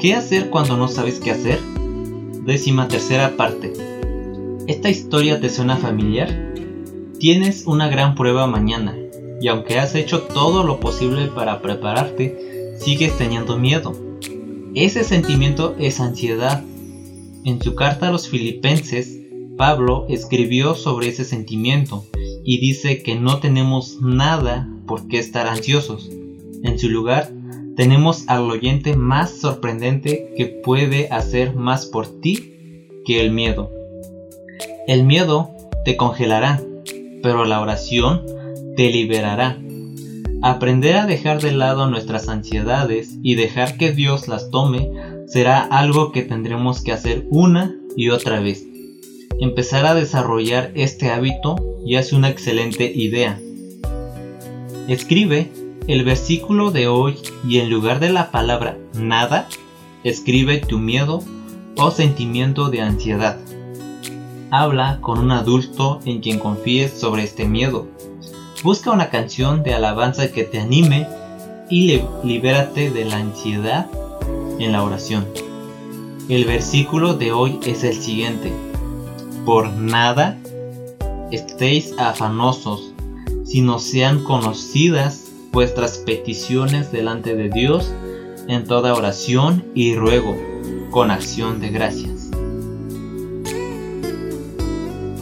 ¿Qué hacer cuando no sabes qué hacer? Décima tercera parte. ¿Esta historia te suena familiar? Tienes una gran prueba mañana, y aunque has hecho todo lo posible para prepararte, sigues teniendo miedo. Ese sentimiento es ansiedad. En su carta a los filipenses, Pablo escribió sobre ese sentimiento y dice que no tenemos nada por qué estar ansiosos. En su lugar, tenemos al oyente más sorprendente que puede hacer más por ti que el miedo. El miedo te congelará, pero la oración te liberará. Aprender a dejar de lado nuestras ansiedades y dejar que Dios las tome será algo que tendremos que hacer una y otra vez. Empezar a desarrollar este hábito ya es una excelente idea. Escribe el versículo de hoy y en lugar de la palabra nada, escribe tu miedo o sentimiento de ansiedad. Habla con un adulto en quien confíes sobre este miedo. Busca una canción de alabanza que te anime y libérate de la ansiedad en la oración. El versículo de hoy es el siguiente. Por nada estéis afanosos, sino sean conocidas vuestras peticiones delante de Dios en toda oración y ruego, con acción de gracias.